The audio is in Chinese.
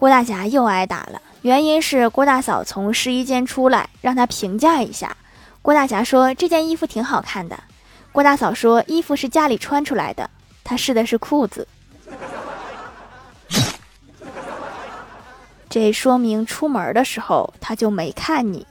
郭大侠又挨打了，原因是郭大嫂从试衣间出来，让他评价一下。郭大侠说这件衣服挺好看的。郭大嫂说衣服是家里穿出来的，他试的是裤子。这说明出门的时候他就没看你。